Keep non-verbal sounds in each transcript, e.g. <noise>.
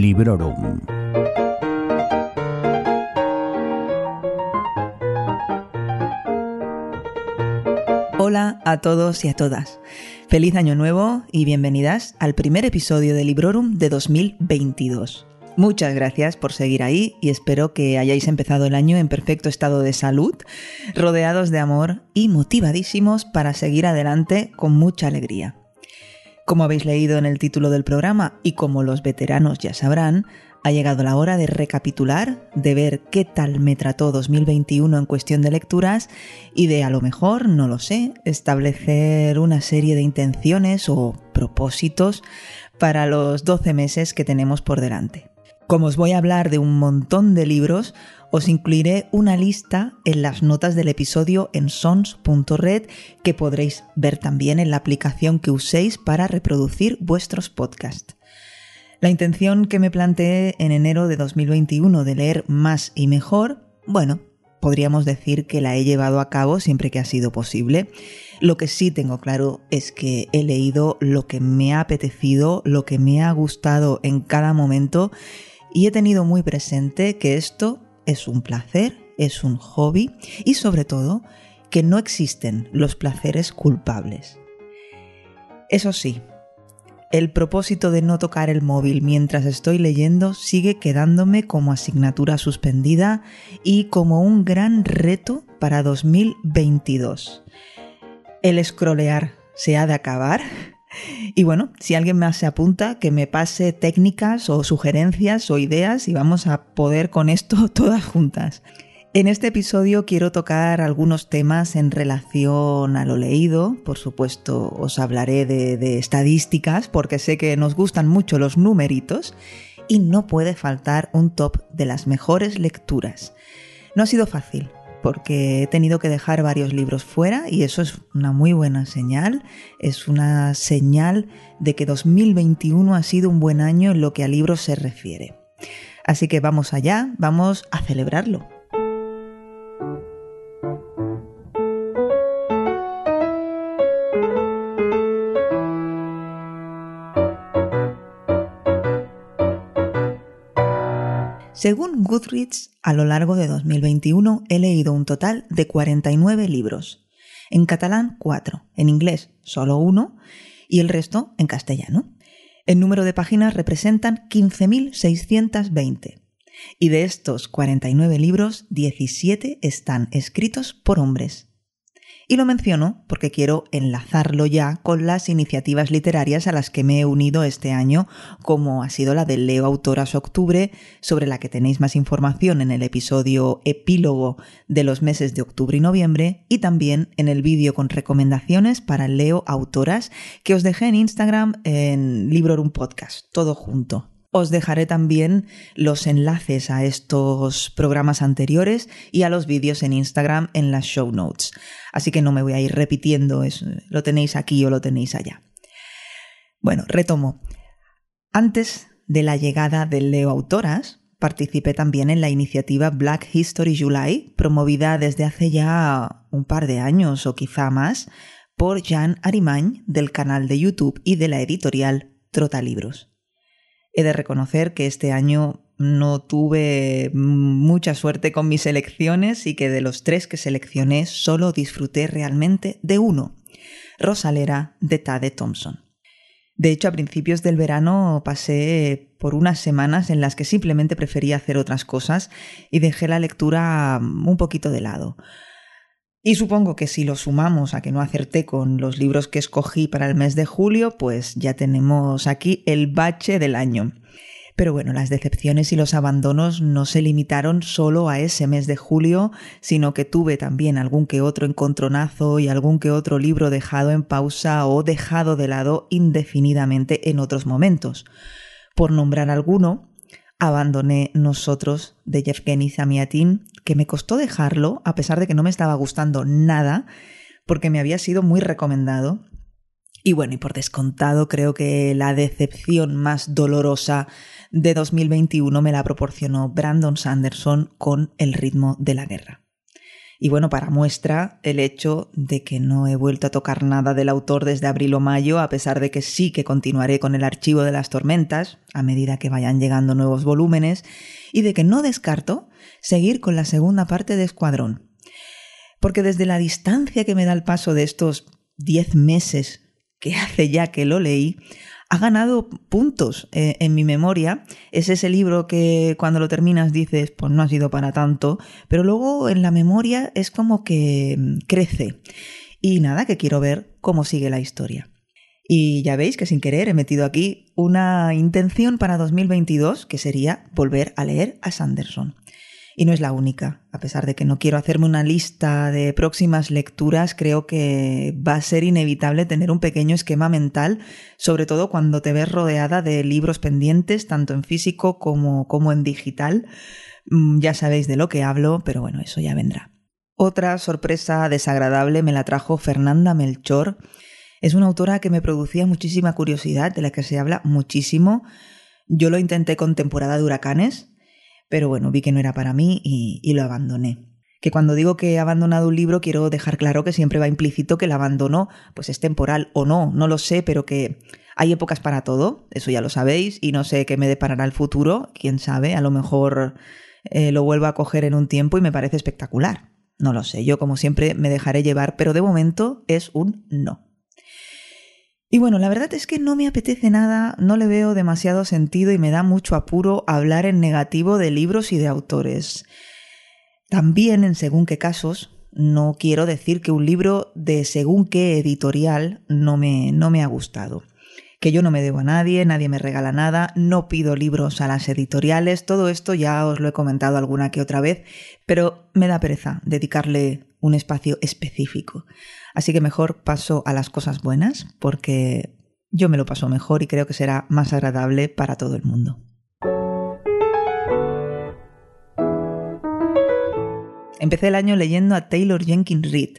Librorum. Hola a todos y a todas. Feliz año nuevo y bienvenidas al primer episodio de Librorum de 2022. Muchas gracias por seguir ahí y espero que hayáis empezado el año en perfecto estado de salud, rodeados de amor y motivadísimos para seguir adelante con mucha alegría. Como habéis leído en el título del programa y como los veteranos ya sabrán, ha llegado la hora de recapitular, de ver qué tal me trató 2021 en cuestión de lecturas y de a lo mejor, no lo sé, establecer una serie de intenciones o propósitos para los 12 meses que tenemos por delante. Como os voy a hablar de un montón de libros, os incluiré una lista en las notas del episodio en sons.red que podréis ver también en la aplicación que uséis para reproducir vuestros podcasts. La intención que me planteé en enero de 2021 de leer más y mejor, bueno, podríamos decir que la he llevado a cabo siempre que ha sido posible. Lo que sí tengo claro es que he leído lo que me ha apetecido, lo que me ha gustado en cada momento y he tenido muy presente que esto es un placer, es un hobby y sobre todo que no existen los placeres culpables. Eso sí, el propósito de no tocar el móvil mientras estoy leyendo sigue quedándome como asignatura suspendida y como un gran reto para 2022. El scrollear se ha de acabar y bueno, si alguien más se apunta, que me pase técnicas o sugerencias o ideas y vamos a poder con esto <laughs> todas juntas. En este episodio quiero tocar algunos temas en relación a lo leído. Por supuesto, os hablaré de, de, estadísticas porque sé que nos gustan mucho los numeritos y no puede faltar un top de las mejores lecturas. No ha sido fácil, porque he tenido que dejar varios libros fuera y eso es una muy buena señal, es una señal de que 2021 ha sido un buen año en lo que a libros se refiere. Así que vamos allá, vamos a celebrarlo. Según Goodreads, a lo largo de 2021 he leído un total de 49 libros. En catalán 4, en inglés solo uno y el resto en castellano. El número de páginas representan 15.620. Y de estos 49 libros, 17 están escritos por hombres. Y lo menciono porque quiero enlazarlo ya con las iniciativas literarias a las que me he unido este año, como ha sido la de Leo Autoras Octubre, sobre la que tenéis más información en el episodio epílogo de los meses de octubre y noviembre, y también en el vídeo con recomendaciones para Leo Autoras que os dejé en Instagram en Librorum Podcast, todo junto. Os dejaré también los enlaces a estos programas anteriores y a los vídeos en Instagram en las show notes. Así que no me voy a ir repitiendo, lo tenéis aquí o lo tenéis allá. Bueno, retomo. Antes de la llegada de Leo Autoras, participé también en la iniciativa Black History July, promovida desde hace ya un par de años o quizá más por Jan Arimañ del canal de YouTube y de la editorial Trotalibros. He de reconocer que este año no tuve mucha suerte con mis elecciones y que de los tres que seleccioné solo disfruté realmente de uno, Rosalera de Tade Thompson. De hecho, a principios del verano pasé por unas semanas en las que simplemente prefería hacer otras cosas y dejé la lectura un poquito de lado. Y supongo que si lo sumamos a que no acerté con los libros que escogí para el mes de julio, pues ya tenemos aquí el bache del año. Pero bueno, las decepciones y los abandonos no se limitaron solo a ese mes de julio, sino que tuve también algún que otro encontronazo y algún que otro libro dejado en pausa o dejado de lado indefinidamente en otros momentos. Por nombrar alguno, abandoné Nosotros de Yevgeny Zamiatin, que me costó dejarlo a pesar de que no me estaba gustando nada, porque me había sido muy recomendado. Y bueno, y por descontado, creo que la decepción más dolorosa de 2021 me la proporcionó Brandon Sanderson con El ritmo de la guerra. Y bueno, para muestra el hecho de que no he vuelto a tocar nada del autor desde abril o mayo, a pesar de que sí que continuaré con el archivo de las tormentas a medida que vayan llegando nuevos volúmenes, y de que no descarto seguir con la segunda parte de Escuadrón. Porque desde la distancia que me da el paso de estos diez meses que <laughs> hace ya que lo leí, ha ganado puntos eh, en mi memoria. Es ese libro que cuando lo terminas dices, pues no ha sido para tanto, pero luego en la memoria es como que mm, crece. Y nada, que quiero ver cómo sigue la historia. Y ya veis que sin querer he metido aquí una intención para 2022 que sería volver a leer a Sanderson. Y no es la única. A pesar de que no quiero hacerme una lista de próximas lecturas, creo que va a ser inevitable tener un pequeño esquema mental, sobre todo cuando te ves rodeada de libros pendientes, tanto en físico como, como en digital. Mm, ya sabéis de lo que hablo, pero bueno, eso ya vendrá. Otra sorpresa desagradable me la trajo Fernanda Melchor. Es una autora que me producía muchísima curiosidad, de la que se habla muchísimo. Yo lo intenté con temporada de huracanes, pero bueno, vi que no era para mí y, lo abandoné. Que cuando digo que he abandonado un libro quiero dejar claro que siempre va implícito que el abandono pues es temporal o no, no lo sé, pero que hay épocas para todo, eso ya lo sabéis, y no sé qué me deparará el futuro, quién sabe, a lo mejor eh, lo vuelvo a coger en un tiempo y me parece espectacular. No lo sé, yo como siempre me dejaré llevar, pero de momento es un no. Y bueno, la verdad es que no me apetece nada, no le veo demasiado sentido y me da mucho apuro hablar en negativo de libros y de autores. También, en según qué casos, no quiero decir que un libro de según qué editorial no me, no me ha gustado. Que yo no me debo a nadie, nadie me regala nada, no pido libros a las editoriales, todo esto ya os lo he comentado alguna que otra vez, pero me da pereza dedicarle un espacio específico. Así que mejor paso a las cosas buenas porque yo me lo paso mejor y creo que será más agradable para todo el mundo. Empecé el año leyendo a Taylor Jenkins Reid,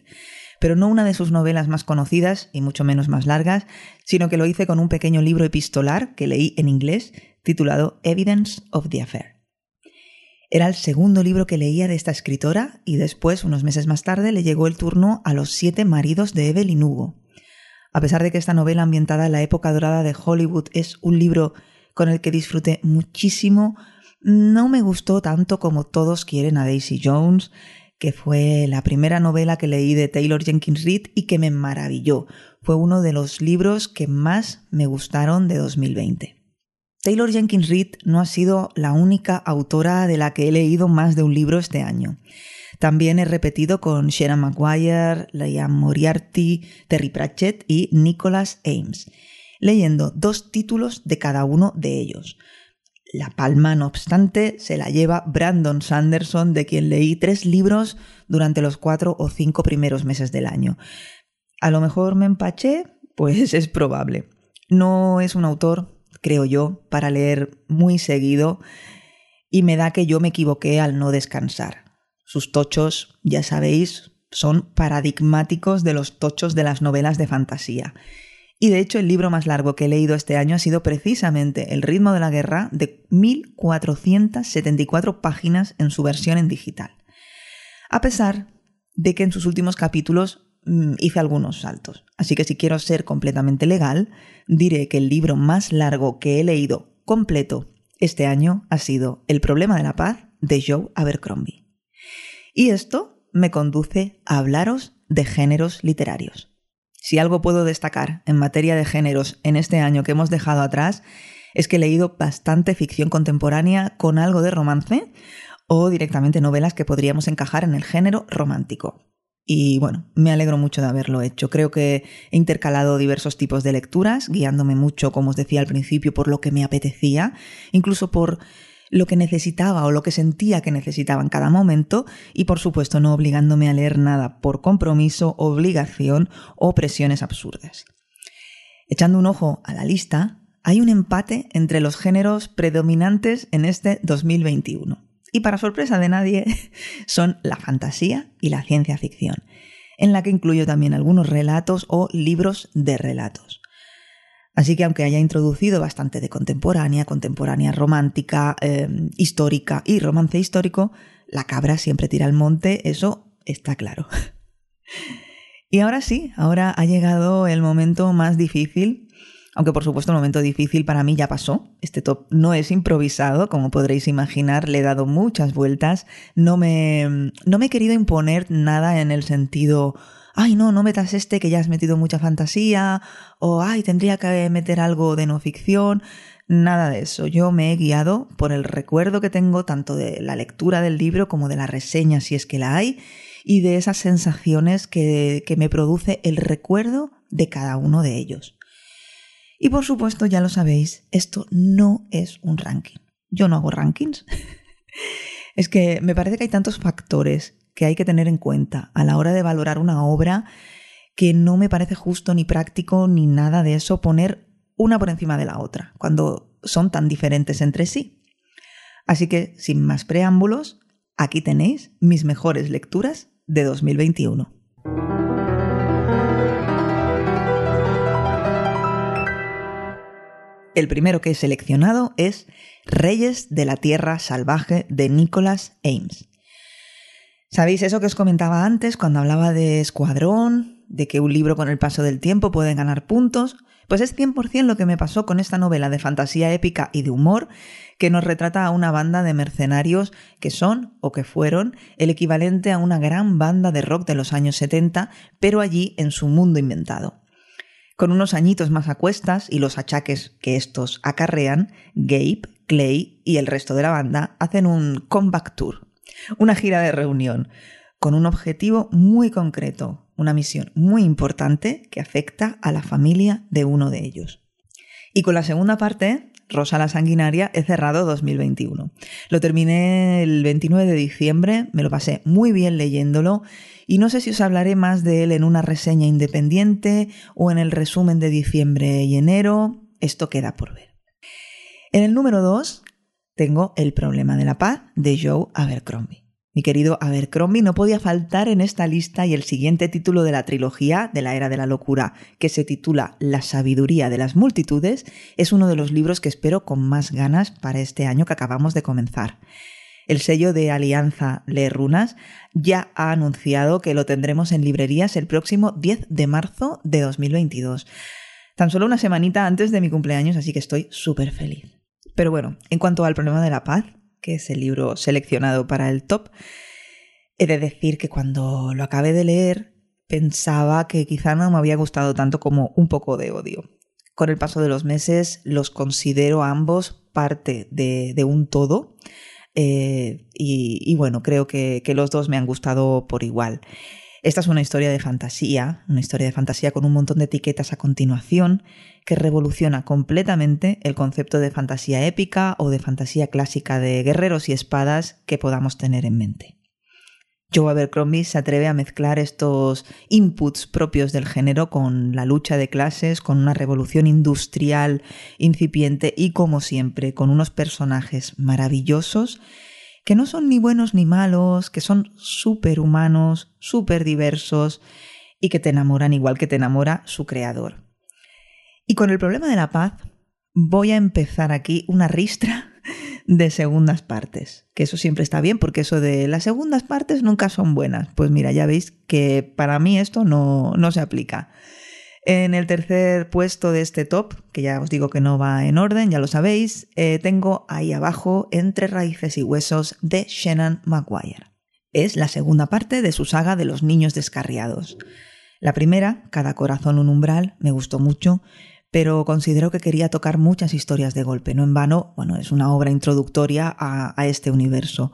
pero no una de sus novelas más conocidas y mucho menos más largas, sino que lo hice con un pequeño libro epistolar que leí en inglés titulado Evidence of the Affair. Era el segundo libro que leía de esta escritora y después, unos meses más tarde, le llegó el turno a Los siete maridos de Evelyn Hugo. A pesar de que esta novela ambientada en la época dorada de Hollywood es un libro con el que disfruté muchísimo, no me gustó tanto como todos quieren a Daisy Jones, que fue la primera novela que leí de Taylor Jenkins Reid y que me maravilló. Fue uno de los libros que más me gustaron de 2020. Taylor Jenkins Reid no ha sido la única autora de la que he leído más de un libro este año. También he repetido con Sharon Maguire, Liam Moriarty, Terry Pratchett y Nicholas Ames, leyendo dos títulos de cada uno de ellos. La palma, no obstante, se la lleva Brandon Sanderson, de quien leí tres libros durante los cuatro o cinco primeros meses del año. A lo mejor me empaché, pues <laughs> es probable. No es un autor creo yo, para leer muy seguido y me da que yo me equivoqué al no descansar. Sus tochos, ya sabéis, son paradigmáticos de los tochos de las novelas de fantasía. Y de hecho el libro más largo que he leído este año ha sido precisamente El ritmo de la guerra, de 1474 páginas en su versión en digital. A pesar de que en sus últimos capítulos Mm, hice algunos saltos. Así que si quiero ser completamente legal, diré que el libro más largo que he leído completo este año ha sido El problema de la paz de Joe Abercrombie. Y esto me conduce a hablaros de géneros literarios. Si algo puedo destacar en materia de géneros en este año que hemos dejado atrás, es que he leído bastante ficción contemporánea con algo de romance o directamente novelas que podríamos encajar en el género romántico. Y bueno, me alegro mucho de haberlo hecho. Creo que he intercalado diversos tipos de lecturas, guiándome mucho, como os decía al principio, por lo que me apetecía, incluso por lo que necesitaba o lo que sentía que necesitaba en cada momento y por supuesto no obligándome a leer nada por compromiso, obligación o presiones absurdas. Echando un ojo a la lista, hay un empate entre los géneros predominantes en este 2021 y para sorpresa de nadie <laughs> son la fantasía y la ciencia ficción, en la que incluyo también algunos relatos o libros de relatos. Así que aunque haya introducido bastante de contemporánea, contemporánea romántica, em, histórica y romance histórico, la cabra siempre tira al monte, eso está claro. <laughs> y ahora sí, ahora ha llegado el momento más difícil aunque por supuesto el momento difícil para mí ya pasó. Este top no es improvisado, como podréis imaginar, le he dado muchas vueltas. No me, no me he querido imponer nada en el sentido, ay no, no metas este que ya has metido mucha fantasía, o ay, tendría que meter algo de no ficción. Nada de eso. Yo me he guiado por el recuerdo que tengo tanto de la lectura del libro como de la reseña, si es que la hay, y de esas sensaciones que, que me produce el recuerdo de cada uno de ellos. Y por supuesto, ya lo sabéis, esto no es un ranking. Yo no hago rankings. <laughs> es que me parece que hay tantos factores que hay que tener en cuenta a la hora de valorar una obra que no me parece justo ni práctico ni nada de eso poner una por encima de la otra, cuando son tan diferentes entre sí. Así que, sin más preámbulos, aquí tenéis mis mejores lecturas de 2021. El primero que he seleccionado es Reyes de la Tierra Salvaje de Nicholas Ames. ¿Sabéis eso que os comentaba antes cuando hablaba de Escuadrón, de que un libro con el paso del tiempo puede ganar puntos? Pues es 100% lo que me pasó con esta novela de fantasía épica y de humor que nos retrata a una banda de mercenarios que son o que fueron el equivalente a una gran banda de rock de los años 70, pero allí en su mundo inventado. Con unos añitos más a cuestas y los achaques que estos acarrean, Gabe, Clay y el resto de la banda hacen un comeback tour, una gira de reunión, con un objetivo muy concreto, una misión muy importante que afecta a la familia de uno de ellos. Y con la segunda parte, Rosa la Sanguinaria, he cerrado 2021. Lo terminé el 29 de diciembre, me lo pasé muy bien leyéndolo y no sé si os hablaré más de él en una reseña independiente o en el resumen de diciembre y enero. Esto queda por ver. En el número 2 tengo El problema de la paz de Joe Abercrombie. Mi querido Abercrombie no podía faltar en esta lista y el siguiente título de la trilogía de la Era de la Locura, que se titula La sabiduría de las multitudes, es uno de los libros que espero con más ganas para este año que acabamos de comenzar. El sello de Alianza Le Runas ya ha anunciado que lo tendremos en librerías el próximo 10 de marzo de 2022. Tan solo una semanita antes de mi cumpleaños, así que estoy súper feliz. Pero bueno, en cuanto al problema de la paz, que es el libro seleccionado para el top, he de decir que cuando lo acabé de leer pensaba que quizá no me había gustado tanto como un poco de odio. Con el paso de los meses los considero ambos parte de, de un todo eh, y, bueno, creo que, que los dos me han gustado por igual. Esta es una historia de fantasía, una historia de fantasía con un montón de etiquetas a continuación que revoluciona completamente el concepto de fantasía épica o de fantasía clásica de guerreros y espadas que podamos tener en mente. Joe Abercrombie se atreve a mezclar estos inputs propios del género con la lucha de clases, con una revolución industrial incipiente y, como siempre, con unos personajes maravillosos que no son ni buenos ni malos, que son súper humanos, súper diversos y que te enamoran igual que te enamora su creador. Y con el problema de la paz, voy a empezar aquí una ristra de segundas partes. Que eso siempre está bien, porque eso de las segundas partes nunca son buenas. Pues mira, ya veis que para mí esto no, no se aplica. En el tercer puesto de este top, que ya os digo que no va en orden, ya lo sabéis, eh, tengo ahí abajo Entre raíces y huesos de Shannon Maguire. Es la segunda parte de su saga de los niños descarriados. La primera, Cada corazón un umbral, me gustó mucho, pero considero que quería tocar muchas historias de golpe. No en vano, bueno, es una obra introductoria a, este universo.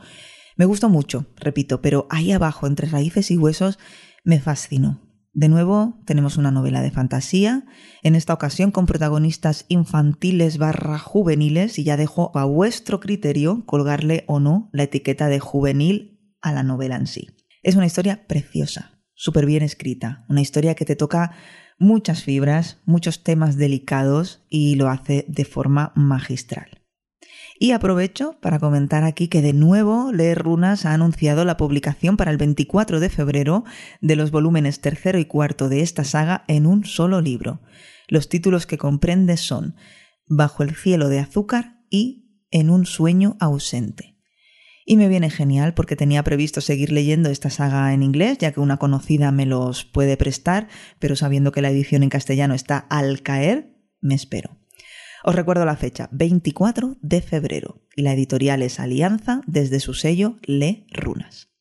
Me gustó mucho, repito, pero ahí abajo, entre raíces y huesos, me fascinó. De nuevo, tenemos una novela de fantasía, en esta ocasión con protagonistas infantiles barra juveniles, y ya dejo a vuestro criterio colgarle o no la etiqueta de juvenil a la novela en sí. Es una historia preciosa, súper bien escrita, una historia que te toca muchas fibras, muchos temas delicados y lo hace de forma magistral. Y aprovecho para comentar aquí que de nuevo Leer Runas ha anunciado la publicación para el 24 de febrero de los volúmenes tercero y cuarto de esta saga en un solo libro. Los títulos que comprende son Bajo el cielo de azúcar y En un sueño ausente. Y me viene genial porque tenía previsto seguir leyendo esta saga en inglés, ya que una conocida me los puede prestar, pero sabiendo que la edición en castellano está al caer, me espero. Os recuerdo la fecha, 24 de febrero, y la editorial es Alianza desde su sello Le Runas.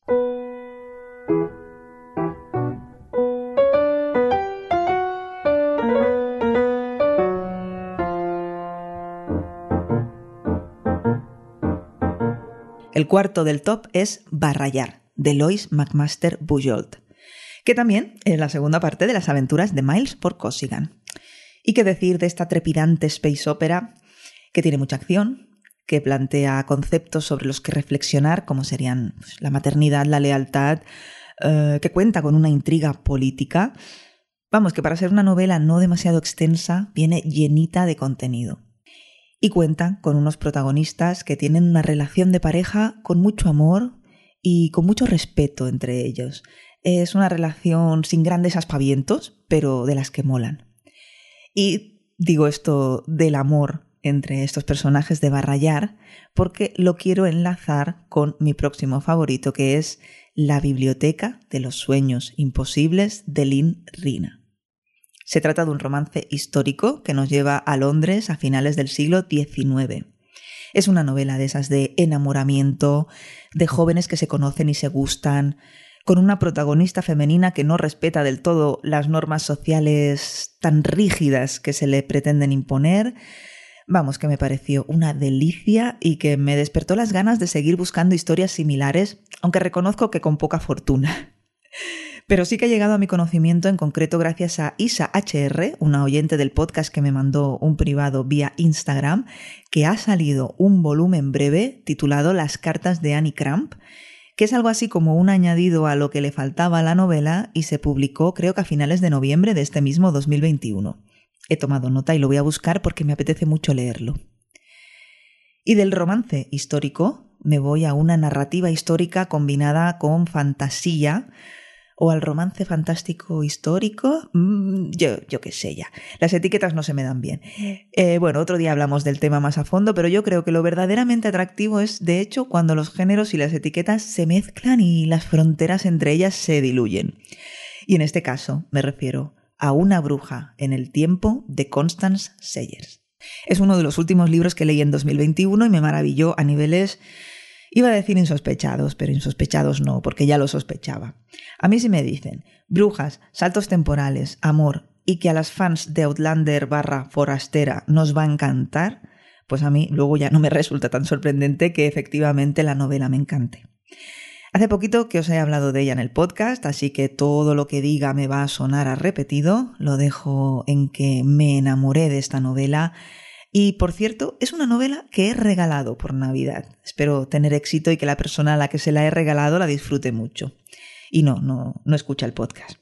El cuarto del top es Barrayar, de Lois McMaster Bujold, que también es la segunda parte de las aventuras de Miles por Cossigan. Y qué decir de esta trepidante space opera que tiene mucha acción, que plantea conceptos sobre los que reflexionar, como serían pues, la maternidad, la lealtad, eh, que cuenta con una intriga política. Vamos, que para ser una novela no demasiado extensa, viene llenita de contenido y cuenta con unos protagonistas que tienen una relación de pareja con mucho amor y con mucho respeto entre ellos. Es una relación sin grandes aspavientos, pero de las que molan. Y digo esto del amor entre estos personajes de Barrayar porque lo quiero enlazar con mi próximo favorito, que es La Biblioteca de los Sueños Imposibles de Lynn Rina. Se trata de un romance histórico que nos lleva a Londres a finales del siglo XIX. Es una novela de esas de enamoramiento, de jóvenes que se conocen y se gustan, con una protagonista femenina que no respeta del todo las normas sociales tan rígidas que se le pretenden imponer. Vamos, que me pareció una delicia y que me despertó las ganas de seguir buscando historias similares, aunque reconozco que con poca fortuna. Pero sí que ha llegado a mi conocimiento en concreto gracias a Isa HR, una oyente del podcast que me mandó un privado vía Instagram, que ha salido un volumen breve titulado Las cartas de Annie Cramp, que es algo así como un añadido a lo que le faltaba a la novela y se publicó creo que a finales de noviembre de este mismo 2021. He tomado nota y lo voy a buscar porque me apetece mucho leerlo. Y del romance histórico me voy a una narrativa histórica combinada con fantasía, o al romance fantástico histórico, mm, yo, yo qué sé ya. Las etiquetas no se me dan bien. Eh, bueno, otro día hablamos del tema más a fondo, pero yo creo que lo verdaderamente atractivo es, de hecho, cuando los géneros y las etiquetas se mezclan y las fronteras entre ellas se diluyen. Y en este caso me refiero a Una bruja en el tiempo de Constance Sayers. Es uno de los últimos libros que leí en 2021 y me maravilló a niveles Iba a decir insospechados, pero insospechados no, porque ya lo sospechaba. A mí si me dicen brujas, saltos temporales, amor y que a las fans de Outlander barra forastera nos va a encantar, pues a mí luego ya no me resulta tan sorprendente que efectivamente la novela me encante. Hace poquito que os he hablado de ella en el podcast, así que todo lo que diga me va a sonar a repetido. Lo dejo en que me enamoré de esta novela y por cierto, es una novela que he regalado por Navidad. Espero tener éxito y que la persona a la que se la he regalado la disfrute mucho. Y no, no, no escucha el podcast.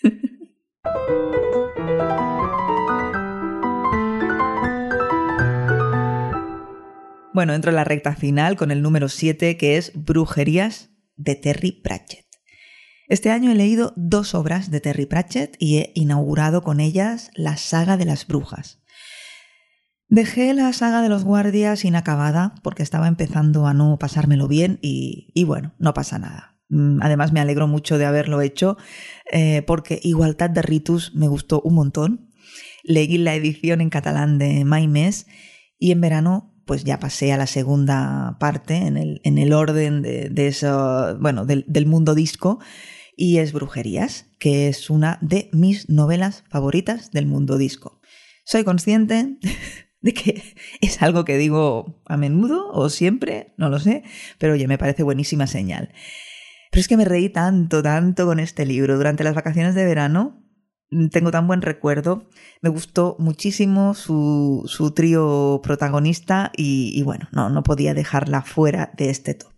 <laughs> bueno, entro en la recta final con el número 7 que es Brujerías de Terry Pratchett. Este año he leído dos obras de Terry Pratchett y he inaugurado con ellas la saga de las brujas. Dejé la saga de los guardias inacabada porque estaba empezando a no pasármelo bien y, bueno, no pasa nada. Mm, además me alegro mucho de haberlo hecho eh, porque Igualdad de Ritus me gustó un montón. Leí la edición en catalán de Maimes y en verano pues ya pasé a la segunda parte en el, en el orden de, eso, bueno, del, del mundo disco y es Brujerías, que es una de mis novelas favoritas del mundo disco. Soy consciente <laughs> de que <laughs> es algo que digo a menudo o siempre, no lo sé, pero oye, me parece buenísima señal. Pero es que me reí tanto, tanto con este libro. Durante las vacaciones de verano mm, tengo tan buen recuerdo. Me gustó muchísimo su, su trío protagonista y, bueno, no, no podía dejarla fuera de este top.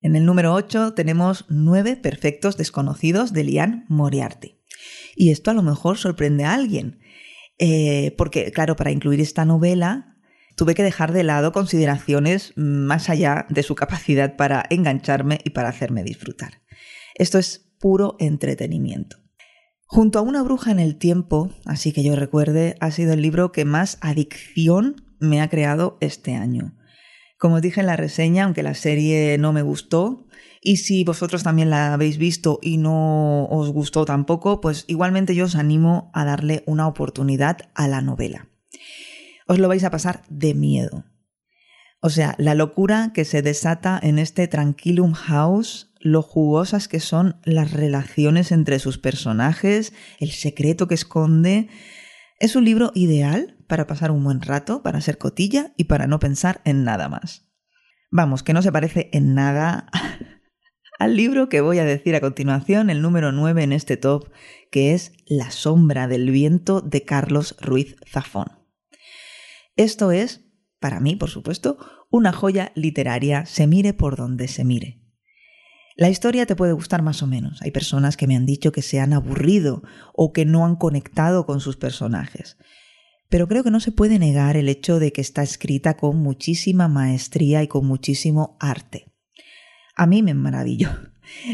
En el número 8 tenemos Nueve Perfectos Desconocidos de Lian Moriarty. Y esto a lo mejor sorprende a alguien. Eh, porque, claro, para incluir esta novela tuve que dejar de lado consideraciones más allá de su capacidad para engancharme y para hacerme disfrutar. Esto es puro entretenimiento. Junto a una bruja en el tiempo, así que yo recuerde, ha sido el libro que más adicción me ha creado este año. Como os dije en la reseña, aunque la serie no me gustó, y si vosotros también la habéis visto y no os gustó tampoco, pues igualmente yo os animo a darle una oportunidad a la novela. Os lo vais a pasar de miedo. O sea, la locura que se desata en este Tranquilum House, lo jugosas que son las relaciones entre sus personajes, el secreto que esconde, es un libro ideal para pasar un buen rato, para ser cotilla y para no pensar en nada más. Vamos, que no se parece en nada <laughs> al libro que voy a decir a continuación, el número 9 en este top, que es La sombra del viento de Carlos Ruiz Zafón. Esto es, para mí, por supuesto, una joya literaria, se mire por donde se mire. La historia te puede gustar más o menos. Hay personas que me han dicho que se han aburrido o que no han conectado con sus personajes pero creo que no se puede negar el hecho de que está escrita con muchísima maestría y con muchísimo arte. A mí me maravilló.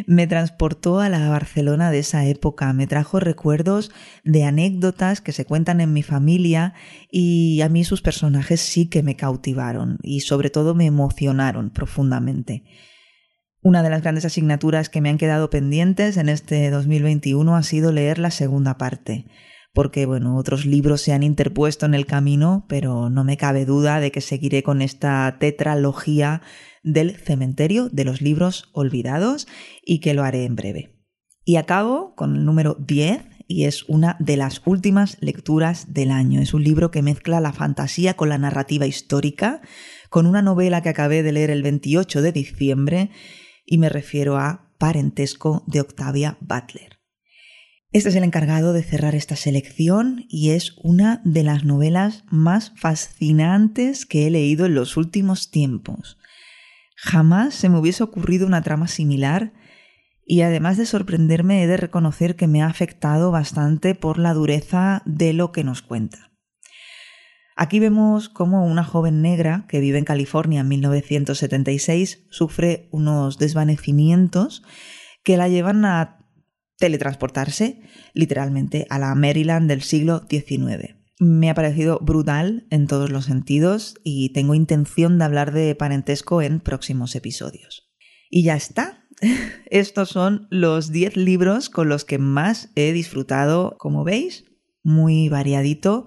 Me transportó a la Barcelona de esa época, me trajo recuerdos de anécdotas que se cuentan en mi familia y a mí sus personajes sí que me cautivaron y sobre todo me emocionaron profundamente. Una de las grandes asignaturas que me han quedado pendientes en este 2021 ha sido leer la segunda parte porque bueno, otros libros se han interpuesto en el camino, pero no me cabe duda de que seguiré con esta tetralogía del cementerio de los libros olvidados y que lo haré en breve. Y acabo con el número 10 y es una de las últimas lecturas del año. Es un libro que mezcla la fantasía con la narrativa histórica, con una novela que acabé de leer el 28 de diciembre y me refiero a Parentesco de Octavia Butler. Este es el encargado de cerrar esta selección y es una de las novelas más fascinantes que he leído en los últimos tiempos. Jamás se me hubiese ocurrido una trama similar y además de sorprenderme he de reconocer que me ha afectado bastante por la dureza de lo que nos cuenta. Aquí vemos cómo una joven negra que vive en California en 1976 sufre unos desvanecimientos que la llevan a teletransportarse literalmente a la Maryland del siglo XIX. Me ha parecido brutal en todos los sentidos y tengo intención de hablar de parentesco en próximos episodios. Y ya está. <laughs> Estos son los 10 libros con los que más he disfrutado, como veis, muy variadito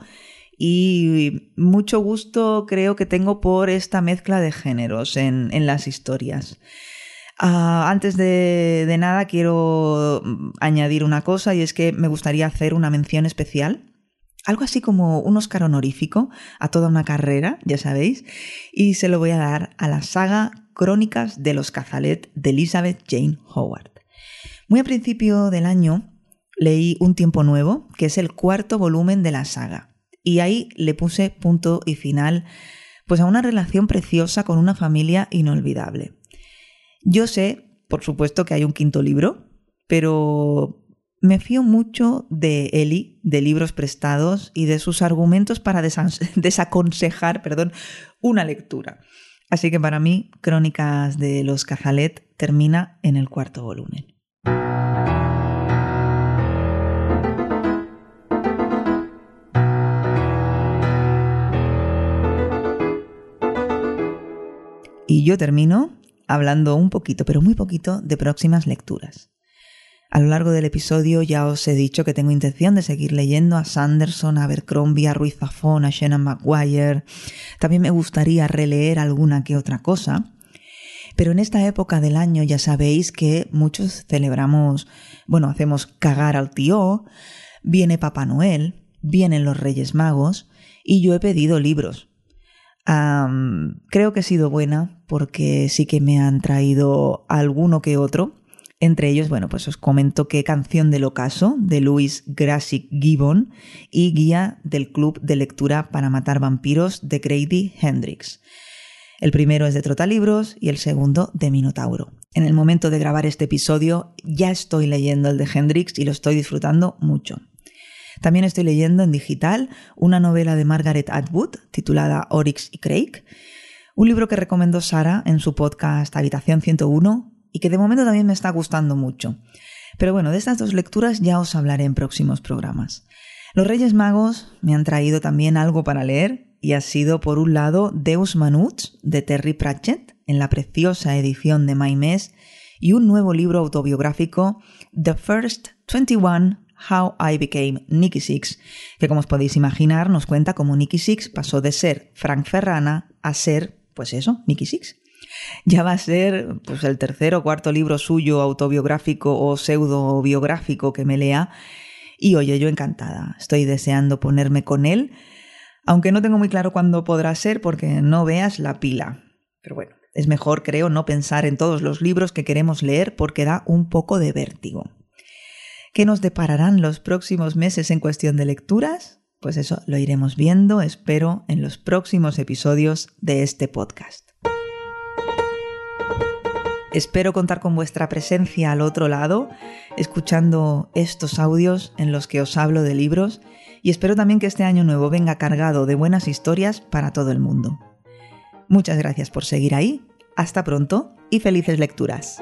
y mucho gusto creo que tengo por esta mezcla de géneros en, en las historias. Ah, antes de, nada, quiero mm, añadir una cosa y es que me gustaría hacer una mención especial algo así como un Oscar honorífico a toda una carrera, ya sabéis, y se lo voy a dar a la saga Crónicas de los Cazalet de Elizabeth Jane Howard. Muy a principio del año leí Un tiempo nuevo, que es el cuarto volumen de la saga, y ahí le puse punto y final pues a una relación preciosa con una familia inolvidable. Yo sé, por supuesto, que hay un quinto libro, pero me fío mucho de Eli, de libros prestados y de sus argumentos para <laughs> desaconsejar perdón, una lectura. Así que para mí, Crónicas de los Cazalet termina en el cuarto volumen. Y yo termino hablando un poquito, pero muy poquito, de próximas lecturas. A lo largo del episodio ya os he dicho que tengo intención de seguir leyendo a Sanderson, a Abercrombie, a Ruiz Zafón, a Shannon Maguire. También me gustaría releer alguna que otra cosa. Pero en esta época del año ya sabéis que muchos celebramos, bueno, hacemos cagar al tío, viene Papá Noel, vienen los Reyes Magos y yo he pedido libros creo que he sido buena porque sí que me han traído alguno que otro. Entre ellos, bueno, pues os comento que Canción del Ocaso de Louis Grassic Gibbon y Guía del Club de Lectura para Matar Vampiros de Grady Hendrix. El primero es de Trotalibros y el segundo de Minotauro. En el momento de grabar este episodio ya estoy leyendo el de Hendrix y lo estoy disfrutando mucho. También estoy leyendo en digital una novela de Margaret Atwood titulada Oryx y Craig, un libro que recomendó Sara en su podcast Habitación 101 y que de momento también me está gustando mucho. Pero bueno, de estas dos lecturas ya os hablaré en próximos programas. Los Reyes Magos me han traído también algo para leer y ha sido por un lado Deus Manuts de Terry Pratchett en la preciosa edición de Maimés y un nuevo libro autobiográfico The First 21 How I Became Nicky Six, que como os podéis imaginar nos cuenta cómo Nicky Six pasó de ser Frank Ferrana a ser, pues eso, Nicky Six. Ya va a ser pues, el tercer o cuarto libro suyo autobiográfico o pseudo biográfico que me lea y oye, yo encantada, estoy deseando ponerme con él, aunque no tengo muy claro cuándo podrá ser porque no veas la pila. Pero bueno, es mejor, creo, no pensar en todos los libros que queremos leer porque da un poco de vértigo. ¿Qué nos depararán los próximos meses en cuestión de lecturas? Pues eso lo iremos viendo, espero, en los próximos episodios de este podcast. Espero contar con vuestra presencia al otro lado, escuchando estos audios en los que os hablo de libros y espero también que este año nuevo venga cargado de buenas historias para todo el mundo. Muchas gracias por seguir ahí, hasta pronto y felices lecturas.